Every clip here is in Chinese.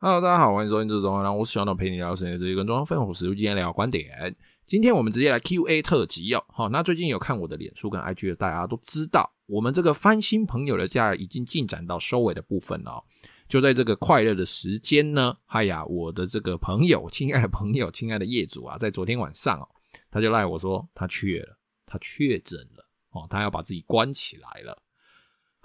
Hello，大家好，欢迎收听这种，然后我是小脑陪你聊深夜，这一个中央分享我今天聊观点。今天我们直接来 Q&A 特辑哦。好，那最近有看我的脸书跟 IG 的，大家都知道，我们这个翻新朋友的家已经进展到收尾的部分了。就在这个快乐的时间呢，哎呀，我的这个朋友，亲爱的朋友，亲爱的业主啊，在昨天晚上哦，他就赖我说他确了，他确诊了哦，他要把自己关起来了。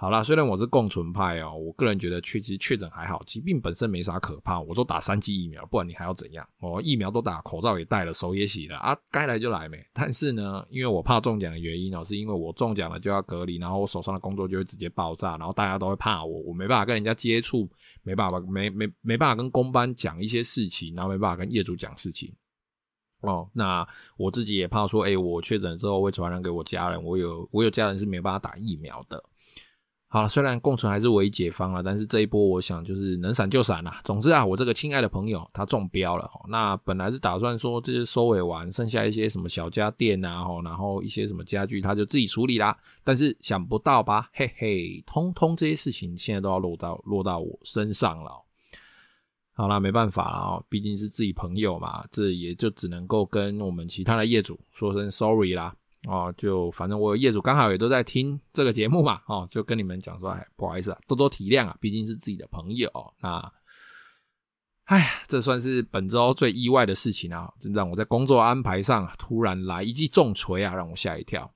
好啦，虽然我是共存派哦，我个人觉得确实确诊还好，疾病本身没啥可怕，我都打三剂疫苗，不然你还要怎样？哦，疫苗都打，口罩也戴了，手也洗了啊，该来就来没。但是呢，因为我怕中奖的原因哦，是因为我中奖了就要隔离，然后我手上的工作就会直接爆炸，然后大家都会怕我，我没办法跟人家接触，没办法没没没办法跟工班讲一些事情，然后没办法跟业主讲事情。哦，那我自己也怕说，诶，我确诊之后会传染给我家人，我有我有家人是没办法打疫苗的。好了，虽然共存还是唯一解方了，但是这一波我想就是能闪就闪啦。总之啊，我这个亲爱的朋友他中标了，那本来是打算说这些收尾完，剩下一些什么小家电啊，然后一些什么家具他就自己处理啦。但是想不到吧，嘿嘿，通通这些事情现在都要落到落到我身上了。好啦，没办法了哦，毕竟是自己朋友嘛，这也就只能够跟我们其他的业主说声 sorry 啦。哦，就反正我有业主刚好也都在听这个节目嘛，哦，就跟你们讲说，哎，不好意思啊，多多体谅啊，毕竟是自己的朋友。那，哎呀，这算是本周最意外的事情啊，真让我在工作安排上突然来一记重锤啊，让我吓一跳。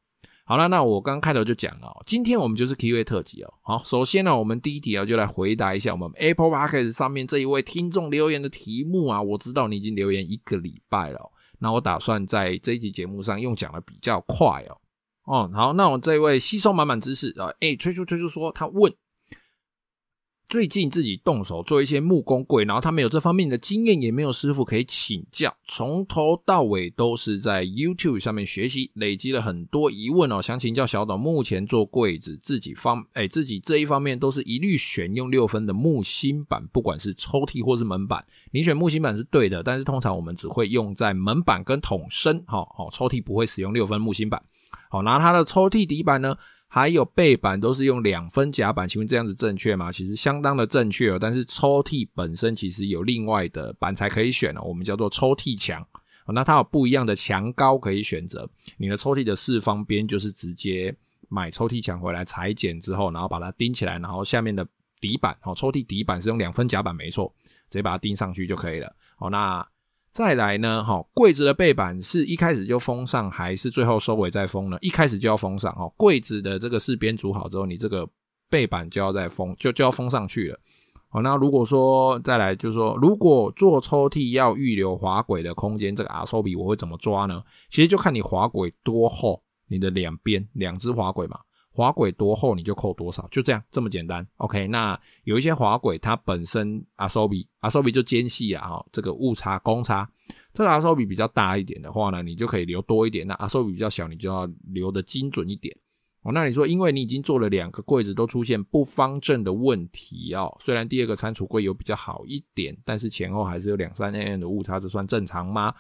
好了，那我刚开头就讲了，今天我们就是 Q&A 特辑哦。好，首先呢，我们第一题啊，就来回答一下我们 Apple Podcast 上面这一位听众留言的题目啊。我知道你已经留言一个礼拜了。那我打算在这一集节目上用讲的比较快哦。哦，好，那我这位吸收满满知识啊，诶，崔叔崔叔说他问。最近自己动手做一些木工柜，然后他没有这方面的经验，也没有师傅可以请教，从头到尾都是在 YouTube 上面学习，累积了很多疑问哦，想请教小董，目前做柜子自己方，哎，自己这一方面都是一律选用六分的木芯板，不管是抽屉或是门板，你选木芯板是对的，但是通常我们只会用在门板跟桶身，好好，抽屉不会使用六分木芯板，好，拿它的抽屉底板呢。还有背板都是用两分夹板，请问这样子正确吗？其实相当的正确哦，但是抽屉本身其实有另外的板材可以选哦，我们叫做抽屉墙。那它有不一样的墙高可以选择。你的抽屉的四方边就是直接买抽屉墙回来裁剪之后，然后把它钉起来，然后下面的底板哦，抽屉底板是用两分夹板，没错，直接把它钉上去就可以了。好，那。再来呢，哈，柜子的背板是一开始就封上，还是最后收尾再封呢？一开始就要封上，哈，柜子的这个四边组好之后，你这个背板就要再封，就就要封上去了。好，那如果说再来就是说，如果做抽屉要预留滑轨的空间，这个阿收比我会怎么抓呢？其实就看你滑轨多厚，你的两边两只滑轨嘛。滑轨多厚你就扣多少，就这样这么简单。OK，那有一些滑轨它本身阿收比阿收比就间细啊，哈，这个误差公差，这个阿收比比较大一点的话呢，你就可以留多一点；那阿收比比较小，你就要留得精准一点。哦，那你说，因为你已经做了两个柜子都出现不方正的问题哦，虽然第二个餐厨柜有比较好一点，但是前后还是有两三 mm 的误差，这算正常吗？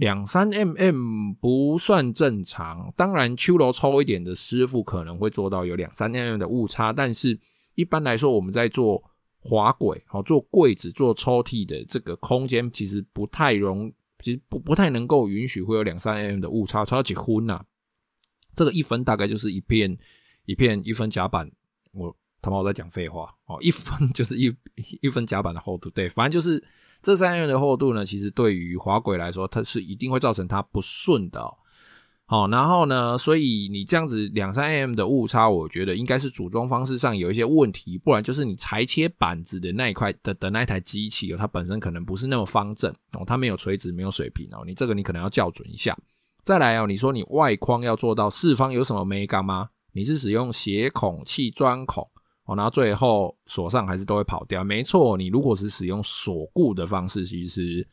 两三 mm 不算正常，当然秋楼抽一点的师傅可能会做到有两三 mm 的误差，但是一般来说我们在做滑轨，好做柜子做抽屉的这个空间其实不太容，其实不不太能够允许会有两三 mm 的误差，超几分呐。这个一分大概就是一片一片一分甲板，我他妈我在讲废话哦，一分就是一一分甲板的厚度，对，反正就是。这三 m 的厚度呢，其实对于滑轨来说，它是一定会造成它不顺的哦。好，然后呢，所以你这样子两三 m 的误差，我觉得应该是组装方式上有一些问题，不然就是你裁切板子的那一块的的那一台机器哦，它本身可能不是那么方正哦，它没有垂直，没有水平哦，你这个你可能要校准一下。再来哦，你说你外框要做到四方有什么美感吗？你是使用斜孔、砌砖孔？然后最后锁上还是都会跑掉，没错。你如果是使用锁固的方式，其实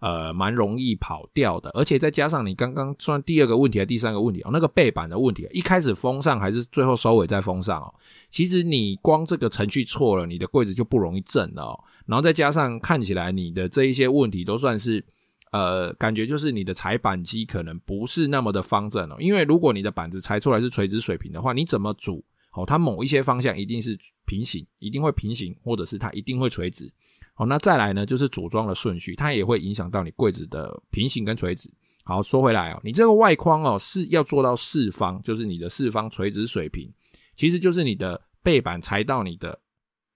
呃蛮容易跑掉的。而且再加上你刚刚算第二个问题还是第三个问题哦，那个背板的问题，一开始封上还是最后收尾再封上哦。其实你光这个程序错了，你的柜子就不容易正了哦。然后再加上看起来你的这一些问题都算是呃，感觉就是你的裁板机可能不是那么的方正哦。因为如果你的板子裁出来是垂直水平的话，你怎么组？哦，它某一些方向一定是平行，一定会平行，或者是它一定会垂直。好，那再来呢，就是组装的顺序，它也会影响到你柜子的平行跟垂直。好，说回来哦，你这个外框哦是要做到四方，就是你的四方垂直水平，其实就是你的背板裁到你的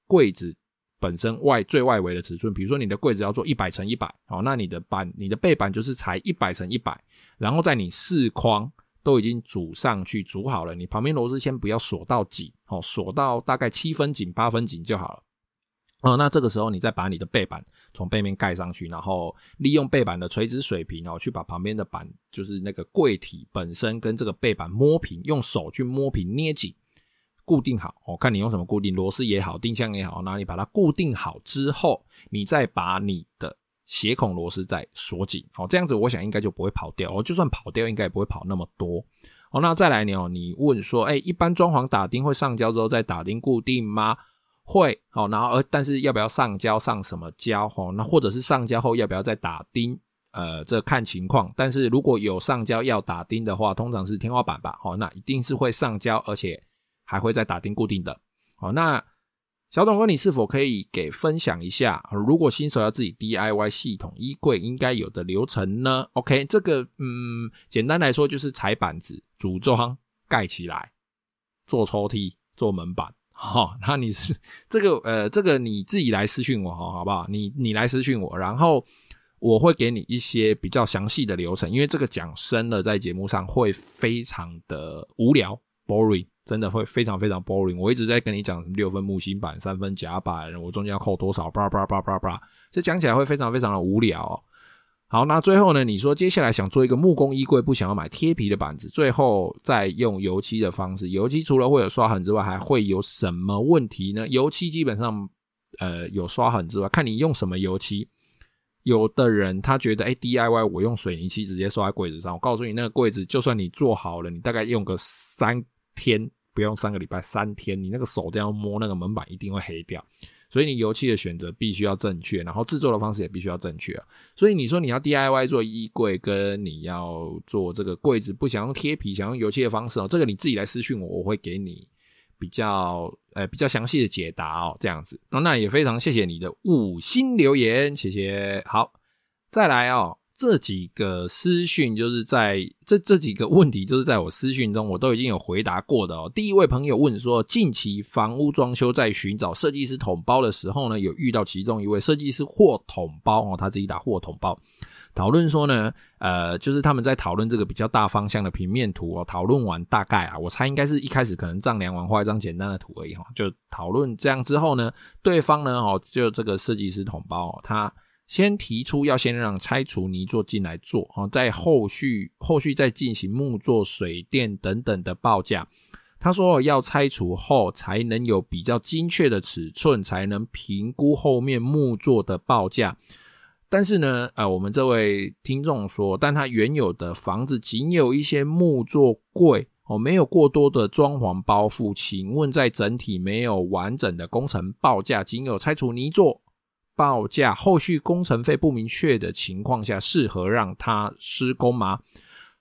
柜子本身外最外围的尺寸。比如说你的柜子要做一百乘一百，好，那你的板你的背板就是裁一百乘一百，然后在你四框都已经组上去组好了，你旁边螺丝先不要锁到紧，哦，锁到大概七分紧八分紧就好了。哦，那这个时候你再把你的背板从背面盖上去，然后利用背板的垂直水平哦，去把旁边的板，就是那个柜体本身跟这个背板摸平，用手去摸平捏紧，固定好。我、哦、看你用什么固定，螺丝也好，定向也好，那你把它固定好之后，你再把你的斜孔螺丝再锁紧。哦，这样子我想应该就不会跑掉。哦，就算跑掉，应该也不会跑那么多。哦，那再来呢？哦，你问说，哎，一般装潢打钉会上胶之后再打钉固定吗？会，好，然后而但是要不要上胶，上什么胶，哦，那或者是上胶后要不要再打钉，呃，这看情况。但是如果有上胶要打钉的话，通常是天花板吧，哦，那一定是会上胶，而且还会再打钉固定的。好，那小董哥，你是否可以给分享一下，如果新手要自己 DIY 系统衣柜应该有的流程呢？OK，这个嗯，简单来说就是裁板子、组装、盖起来、做抽屉、做门板。哈、哦，那你是 这个呃，这个你自己来私讯我哈，好不好？你你来私讯我，然后我会给你一些比较详细的流程，因为这个讲深了，在节目上会非常的无聊，boring，真的会非常非常 boring。我一直在跟你讲六分木芯板、三分夹板，我中间要扣多少，叭叭叭叭叭，这讲起来会非常非常的无聊、哦。好，那最后呢？你说接下来想做一个木工衣柜，不想要买贴皮的板子，最后再用油漆的方式。油漆除了会有刷痕之外，还会有什么问题呢？油漆基本上，呃，有刷痕之外，看你用什么油漆。有的人他觉得，哎，DIY 我用水泥漆直接刷在柜子上。我告诉你，那个柜子就算你做好了，你大概用个三天，不用三个礼拜，三天，你那个手这样摸那个门板一定会黑掉。所以你油漆的选择必须要正确，然后制作的方式也必须要正确。所以你说你要 DIY 做衣柜，跟你要做这个柜子，不想用贴皮，想用油漆的方式哦，这个你自己来私讯我，我会给你比较呃比较详细的解答哦，这样子。那也非常谢谢你的五星留言，谢谢。好，再来哦。这几个私讯就是在这这几个问题，就是在我私讯中我都已经有回答过的哦。第一位朋友问说，近期房屋装修在寻找设计师统包的时候呢，有遇到其中一位设计师或统包哦，他自己打或统包，讨论说呢，呃，就是他们在讨论这个比较大方向的平面图哦。讨论完大概啊，我猜应该是一开始可能丈量完画一张简单的图而已哈，就讨论这样之后呢，对方呢哦，就这个设计师统包哦，他。先提出要先让拆除泥作进来做啊，在后续后续再进行木作、水电等等的报价。他说要拆除后才能有比较精确的尺寸，才能评估后面木作的报价。但是呢，呃，我们这位听众说，但他原有的房子仅有一些木作柜哦，没有过多的装潢包覆。请问在整体没有完整的工程报价，仅有拆除泥作。报价后续工程费不明确的情况下，适合让他施工吗？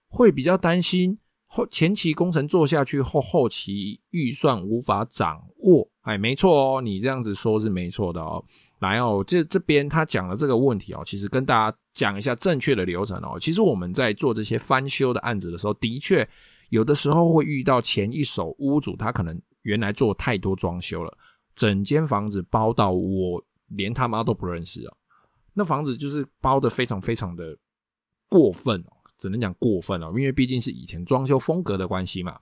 会比较担心后前期工程做下去后，后期预算无法掌握。哎，没错哦，你这样子说是没错的哦。来哦，这这边他讲的这个问题哦，其实跟大家讲一下正确的流程哦。其实我们在做这些翻修的案子的时候，的确有的时候会遇到前一手屋主，他可能原来做太多装修了，整间房子包到我。连他妈都不认识啊！那房子就是包的非常非常的过分哦，只能讲过分哦，因为毕竟是以前装修风格的关系嘛。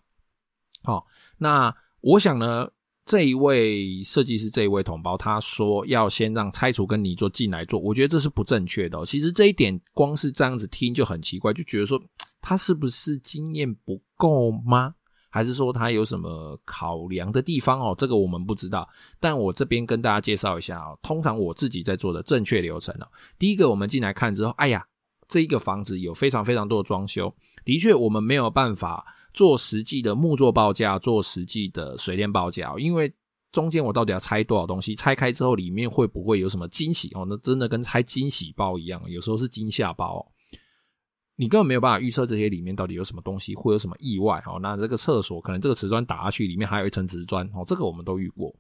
好，那我想呢，这一位设计师，这一位同胞，他说要先让拆除跟泥作进来做，我觉得这是不正确的哦。其实这一点光是这样子听就很奇怪，就觉得说他是不是经验不够吗？还是说他有什么考量的地方哦？这个我们不知道。但我这边跟大家介绍一下哦。通常我自己在做的正确流程哦。第一个，我们进来看之后，哎呀，这一个房子有非常非常多的装修，的确我们没有办法做实际的木作报价，做实际的水电报价，因为中间我到底要拆多少东西，拆开之后里面会不会有什么惊喜哦？那真的跟拆惊喜包一样，有时候是惊吓包哦。你根本没有办法预测这些里面到底有什么东西，会有什么意外哦。那这个厕所可能这个瓷砖打下去，里面还有一层瓷砖哦，这个我们都遇过。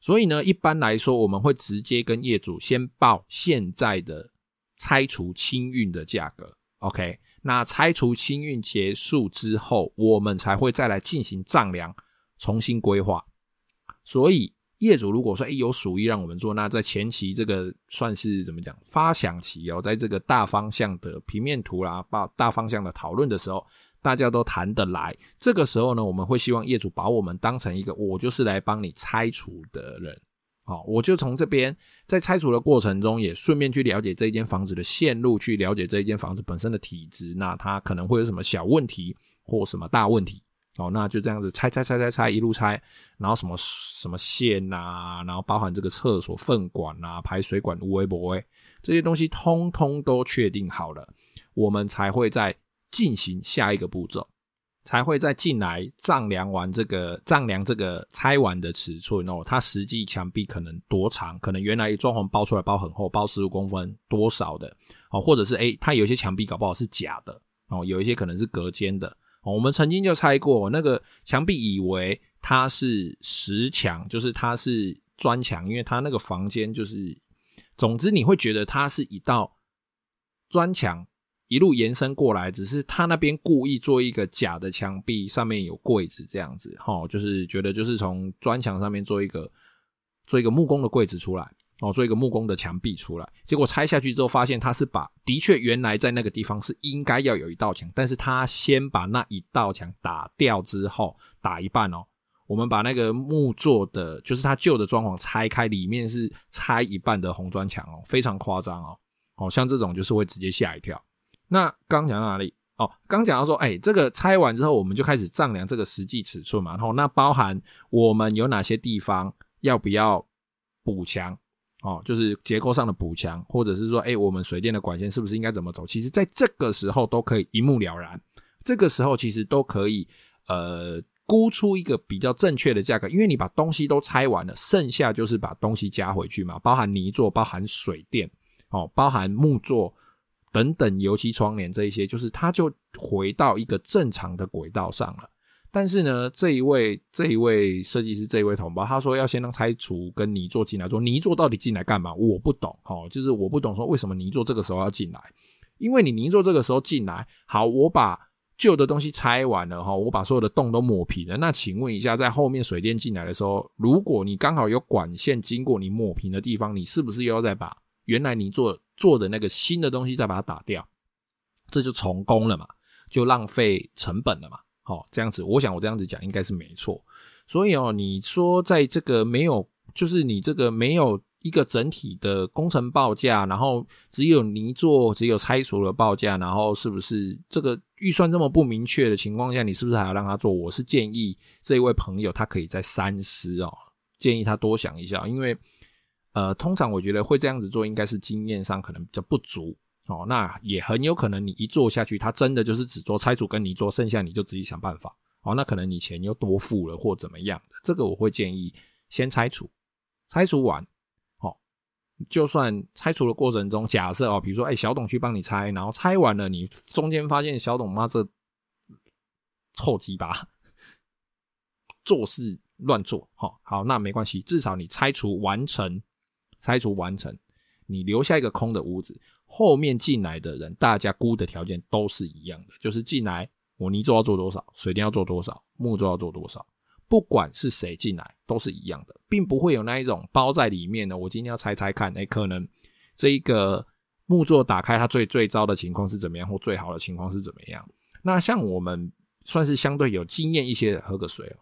所以呢，一般来说，我们会直接跟业主先报现在的拆除清运的价格。OK，那拆除清运结束之后，我们才会再来进行丈量，重新规划。所以。业主如果说，哎，有鼠疫让我们做，那在前期这个算是怎么讲？发想期哦，在这个大方向的平面图啦，把大方向的讨论的时候，大家都谈得来。这个时候呢，我们会希望业主把我们当成一个，我就是来帮你拆除的人。好，我就从这边在拆除的过程中，也顺便去了解这间房子的线路，去了解这一间房子本身的体质，那它可能会有什么小问题或什么大问题。哦，那就这样子拆拆拆拆拆，一路拆，然后什么什么线啊，然后包含这个厕所粪管啊、排水管、无微不微这些东西，通通都确定好了，我们才会再进行下一个步骤，才会再进来丈量完这个丈量这个拆完的尺寸哦，它实际墙壁可能多长，可能原来装潢包出来包很厚，包十五公分多少的哦，或者是诶，它有些墙壁搞不好是假的哦，有一些可能是隔间的。我们曾经就猜过那个墙壁，以为它是石墙，就是它是砖墙，因为它那个房间就是，总之你会觉得它是一道砖墙一路延伸过来，只是它那边故意做一个假的墙壁，上面有柜子这样子，哈，就是觉得就是从砖墙上面做一个做一个木工的柜子出来。哦，做一个木工的墙壁出来，结果拆下去之后，发现他是把的确原来在那个地方是应该要有一道墙，但是他先把那一道墙打掉之后，打一半哦。我们把那个木做的，就是他旧的装潢拆开，里面是拆一半的红砖墙哦，非常夸张哦。哦，像这种就是会直接吓一跳。那刚讲到哪里？哦，刚讲到说，哎，这个拆完之后，我们就开始丈量这个实际尺寸嘛。然后那包含我们有哪些地方要不要补墙？哦，就是结构上的补强，或者是说，哎，我们水电的管线是不是应该怎么走？其实，在这个时候都可以一目了然。这个时候其实都可以，呃，估出一个比较正确的价格，因为你把东西都拆完了，剩下就是把东西加回去嘛，包含泥作、包含水电，哦，包含木作等等，油漆窗帘这一些，就是它就回到一个正常的轨道上了。但是呢，这一位这一位设计师，这一位同胞，他说要先让拆除跟泥做进来，说泥做到底进来干嘛？我不懂，齁，就是我不懂说为什么泥做这个时候要进来，因为你泥做这个时候进来，好，我把旧的东西拆完了，哈，我把所有的洞都抹平了，那请问一下，在后面水电进来的时候，如果你刚好有管线经过你抹平的地方，你是不是又要再把原来泥做做的那个新的东西再把它打掉？这就重工了嘛，就浪费成本了嘛。好，这样子，我想我这样子讲应该是没错。所以哦，你说在这个没有，就是你这个没有一个整体的工程报价，然后只有泥做，只有拆除的报价，然后是不是这个预算这么不明确的情况下，你是不是还要让他做？我是建议这位朋友他可以再三思哦，建议他多想一下，因为呃，通常我觉得会这样子做，应该是经验上可能比较不足。哦，那也很有可能你一做下去，他真的就是只做拆除跟你做，剩下你就自己想办法。哦，那可能你钱又多付了或怎么样的，这个我会建议先拆除，拆除完，哦，就算拆除的过程中，假设哦，比如说哎、小董去帮你拆，然后拆完了，你中间发现小董妈这臭鸡巴，做事乱做，好，好，那没关系，至少你拆除完成，拆除完成，你留下一个空的屋子。后面进来的人，大家估的条件都是一样的，就是进来我泥做要做多少，水电要做多少，木做要做多少，不管是谁进来都是一样的，并不会有那一种包在里面的。我今天要猜猜看，哎，可能这一个木作打开它最最糟的情况是怎么样，或最好的情况是怎么样？那像我们算是相对有经验一些的，喝个水哦。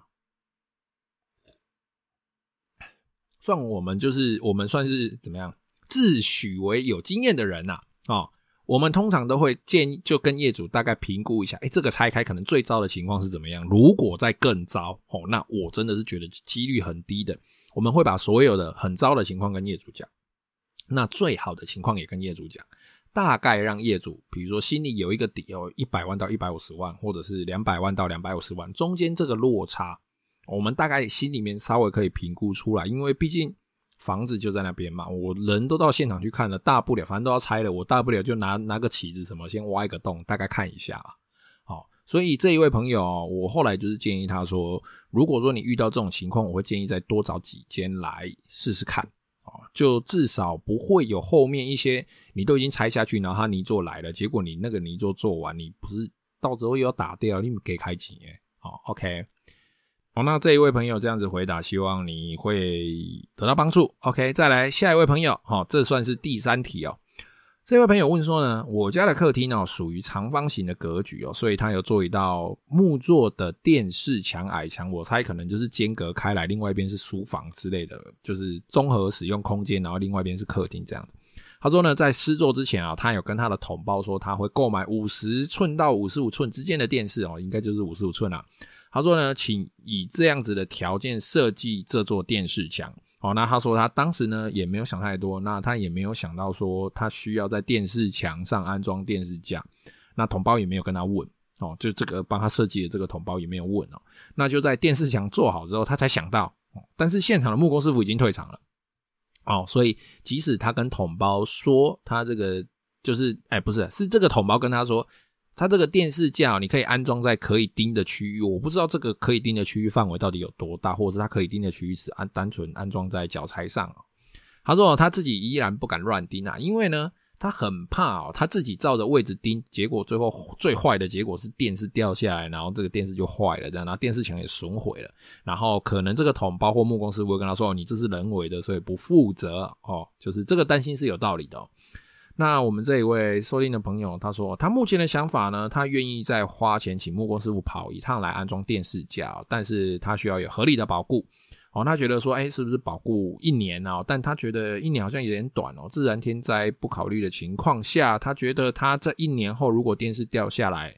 算我们就是我们算是怎么样？自诩为有经验的人呐，哦，我们通常都会建议，就跟业主大概评估一下，哎，这个拆开可能最糟的情况是怎么样？如果再更糟，哦，那我真的是觉得几率很低的。我们会把所有的很糟的情况跟业主讲，那最好的情况也跟业主讲，大概让业主，比如说心里有一个底哦，一百万到一百五十万，或者是两百万到两百五十万，中间这个落差，我们大概心里面稍微可以评估出来，因为毕竟。房子就在那边嘛，我人都到现场去看了，大不了反正都要拆了，我大不了就拿拿个起子什么，先挖一个洞，大概看一下。好，所以这一位朋友，我后来就是建议他说，如果说你遇到这种情况，我会建议再多找几间来试试看，就至少不会有后面一些你都已经拆下去，然后他泥作来了，结果你那个泥作做完，你不是到时候又要打掉，你给开钱耶。好，OK，好，那这一位朋友这样子回答，希望你会得到帮助。OK，再来下一位朋友，好，这算是第三题哦。这位朋友问说呢，我家的客厅哦属于长方形的格局哦，所以他有做一道木做的电视墙矮墙，我猜可能就是间隔开来，另外一边是书房之类的，就是综合使用空间，然后另外一边是客厅这样。他说呢，在施作之前啊，他有跟他的同胞说他会购买五十寸到五十五寸之间的电视哦，应该就是五十五寸啊。他说呢，请以这样子的条件设计这座电视墙。哦，那他说他当时呢也没有想太多，那他也没有想到说他需要在电视墙上安装电视架，那统包也没有跟他问哦，就这个帮他设计的这个统包也没有问哦，那就在电视墙做好之后，他才想到，但是现场的木工师傅已经退场了，哦，所以即使他跟统包说他这个就是，哎，不是，是这个统包跟他说。它这个电视架，你可以安装在可以钉的区域。我不知道这个可以钉的区域范围到底有多大，或者是它可以钉的区域是安单纯安装在脚材上。他说他自己依然不敢乱钉啊，因为呢，他很怕哦，他自己照着位置钉，结果最后最坏的结果是电视掉下来，然后这个电视就坏了，这样，然后电视墙也损毁了，然后可能这个桶包括木工师傅会跟他说：“你这是人为的，所以不负责哦。”就是这个担心是有道理的。那我们这一位收听的朋友，他说他目前的想法呢，他愿意再花钱请木工师傅跑一趟来安装电视架，但是他需要有合理的保固。哦，他觉得说，哎，是不是保固一年哦？但他觉得一年好像有点短哦。自然天灾不考虑的情况下，他觉得他这一年后如果电视掉下来，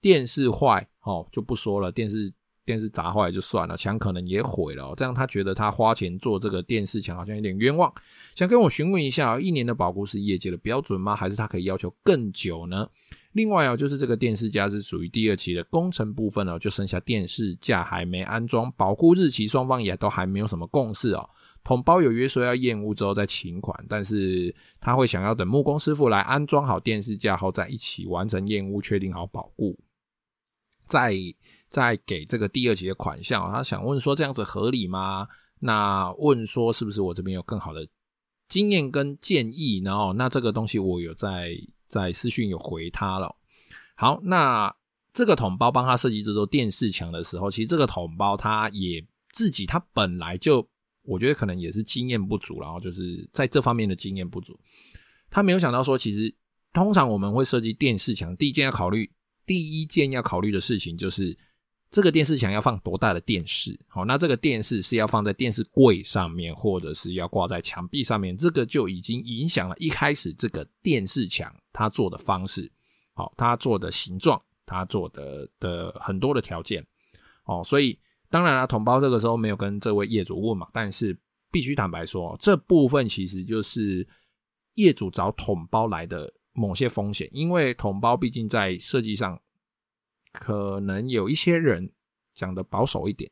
电视坏，哦，就不说了，电视。电视砸坏就算了，墙可能也毁了喔，这样他觉得他花钱做这个电视墙好像有点冤枉，想跟我询问一下，一年的保固是业界的标准吗？还是他可以要求更久呢？另外啊，就是这个电视架是属于第二期的工程部分喔，就剩下电视架还没安装，保固日期双方也都还没有什么共识喔。统包有约说要验屋之后再请款，但是他会想要等木工师傅来安装好电视架后再一起完成验屋，确定好保护，再。再给这个第二期的款项，他想问说这样子合理吗？那问说是不是我这边有更好的经验跟建议？然后那这个东西我有在在私讯有回他了。好，那这个桶包帮他设计这座电视墙的时候，其实这个桶包他也自己他本来就我觉得可能也是经验不足，然后就是在这方面的经验不足，他没有想到说其实通常我们会设计电视墙，第一件要考虑第一件要考虑的事情就是。这个电视墙要放多大的电视？好，那这个电视是要放在电视柜上面，或者是要挂在墙壁上面？这个就已经影响了一开始这个电视墙它做的方式，好，它做的形状，它做的的很多的条件，哦，所以当然了，统包这个时候没有跟这位业主问嘛，但是必须坦白说，这部分其实就是业主找统包来的某些风险，因为统包毕竟在设计上。可能有一些人讲的保守一点，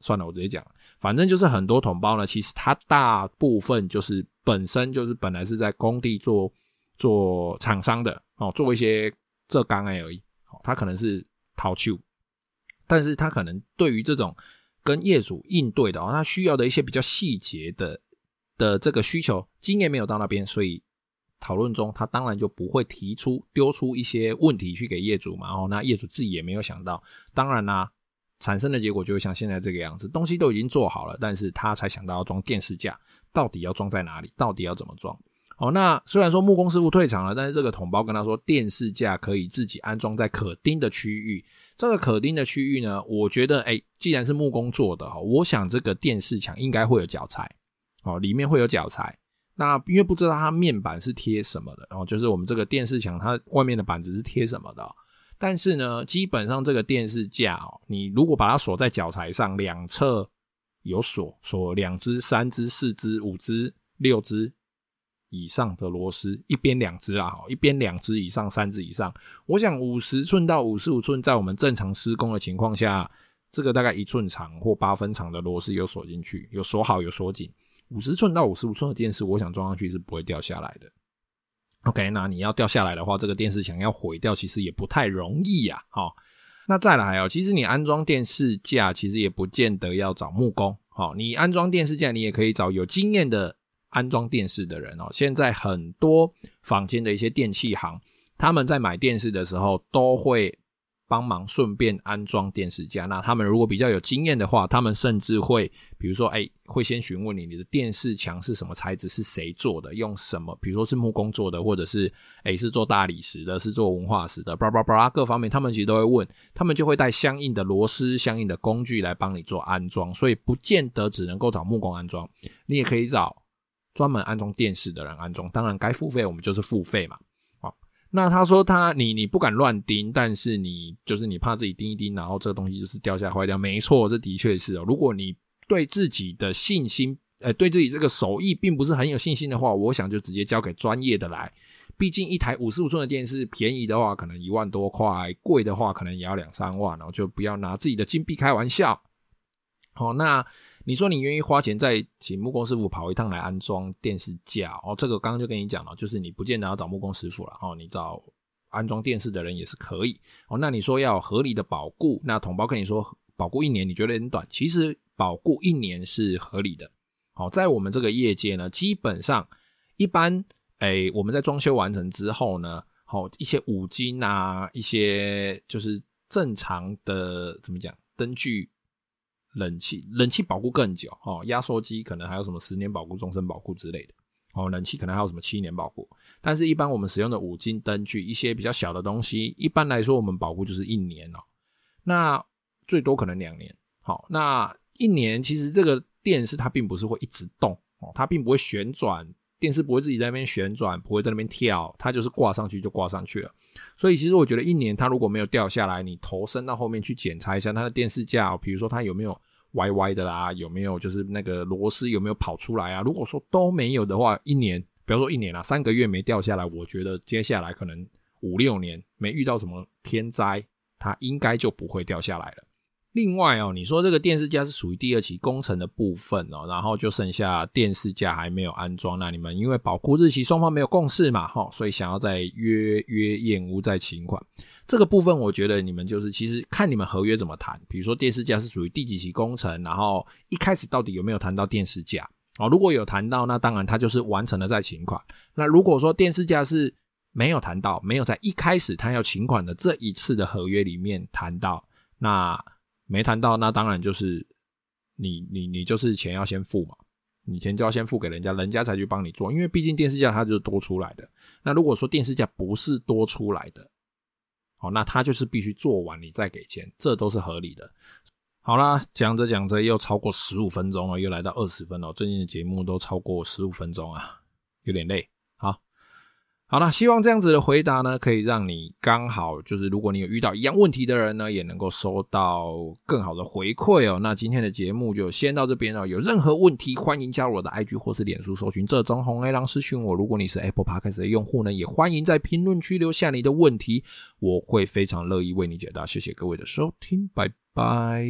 算了，我直接讲，反正就是很多统包呢，其实它大部分就是本身就是本来是在工地做做厂商的哦，做一些这钢而已，哦，他可能是淘球，但是他可能对于这种跟业主应对的哦，他需要的一些比较细节的的这个需求经验没有到那边，所以。讨论中，他当然就不会提出丢出一些问题去给业主嘛。哦，那业主自己也没有想到，当然啦，产生的结果就会像现在这个样子，东西都已经做好了，但是他才想到要装电视架，到底要装在哪里？到底要怎么装？哦，那虽然说木工师傅退场了，但是这个统包跟他说，电视架可以自己安装在可钉的区域。这个可钉的区域呢，我觉得，哎，既然是木工做的哈，我想这个电视墙应该会有脚材，哦，里面会有脚材。那因为不知道它面板是贴什么的，然后就是我们这个电视墙它外面的板子是贴什么的，但是呢，基本上这个电视架哦，你如果把它锁在脚材上，两侧有锁，锁两只、三只、四只、五只、六只以上的螺丝，一边两只啦，哈，一边两只以上、三只以上，我想五十寸到五十五寸，在我们正常施工的情况下，这个大概一寸长或八分长的螺丝有锁进去，有锁好，有锁紧。五十寸到五十五寸的电视，我想装上去是不会掉下来的。OK，那你要掉下来的话，这个电视想要毁掉，其实也不太容易呀。好，那再来哦，其实你安装电视架，其实也不见得要找木工。好，你安装电视架，你也可以找有经验的安装电视的人哦。现在很多坊间的一些电器行，他们在买电视的时候都会。帮忙顺便安装电视架，那他们如果比较有经验的话，他们甚至会，比如说，哎、欸，会先询问你，你的电视墙是什么材质，是谁做的，用什么，比如说是木工做的，或者是，哎、是做大理石的，是做文化石的，巴拉巴拉巴拉，各方面他们其实都会问，他们就会带相应的螺丝、相应的工具来帮你做安装，所以不见得只能够找木工安装，你也可以找专门安装电视的人安装，当然该付费我们就是付费嘛。那他说他你你不敢乱钉，但是你就是你怕自己钉一钉，然后这个东西就是掉下坏掉。没错，这的确是哦。如果你对自己的信心，呃，对自己这个手艺并不是很有信心的话，我想就直接交给专业的来。毕竟一台五十五寸的电视，便宜的话可能一万多块，贵的话可能也要两三万，然后就不要拿自己的金币开玩笑。好，那。你说你愿意花钱再请木工师傅跑一趟来安装电视架哦？这个刚刚就跟你讲了，就是你不见得要找木工师傅了哦，你找安装电视的人也是可以哦。那你说要合理的保固，那统包跟你说保固一年，你觉得很短？其实保固一年是合理的。好，在我们这个业界呢，基本上一般诶，我们在装修完成之后呢，好一些五金啊，一些就是正常的怎么讲灯具。冷气冷气保固更久哦，压缩机可能还有什么十年保固、终身保固之类的哦，冷气可能还有什么七年保固，但是一般我们使用的五金灯具，一些比较小的东西，一般来说我们保固就是一年哦，那最多可能两年。好，那一年其实这个电视它并不是会一直动哦，它并不会旋转，电视不会自己在那边旋转，不会在那边跳，它就是挂上去就挂上去了。所以其实我觉得一年它如果没有掉下来，你头伸到后面去检查一下它的电视架，比如说它有没有歪歪的啦，有没有就是那个螺丝有没有跑出来啊？如果说都没有的话，一年，比如说一年啦，三个月没掉下来，我觉得接下来可能五六年没遇到什么天灾，它应该就不会掉下来了。另外哦，你说这个电视架是属于第二期工程的部分哦，然后就剩下电视架还没有安装，那你们因为保护日期双方没有共识嘛，哈，所以想要再约约验屋再请款，这个部分我觉得你们就是其实看你们合约怎么谈，比如说电视架是属于第几期工程，然后一开始到底有没有谈到电视架哦，如果有谈到，那当然它就是完成了再请款。那如果说电视架是没有谈到，没有在一开始他要请款的这一次的合约里面谈到，那。没谈到，那当然就是你你你就是钱要先付嘛，你钱就要先付给人家，人家才去帮你做，因为毕竟电视架它就是多出来的。那如果说电视架不是多出来的，好，那他就是必须做完你再给钱，这都是合理的。好啦，讲着讲着又超过十五分钟了，又来到二十分了，最近的节目都超过十五分钟啊，有点累。好了，希望这样子的回答呢，可以让你刚好就是，如果你有遇到一样问题的人呢，也能够收到更好的回馈哦。那今天的节目就先到这边了。有任何问题，欢迎加入我的 IG 或是脸书，搜寻这中红 A 狼私讯我。如果你是 Apple Podcast 的用户呢，也欢迎在评论区留下你的问题，我会非常乐意为你解答。谢谢各位的收听，拜拜。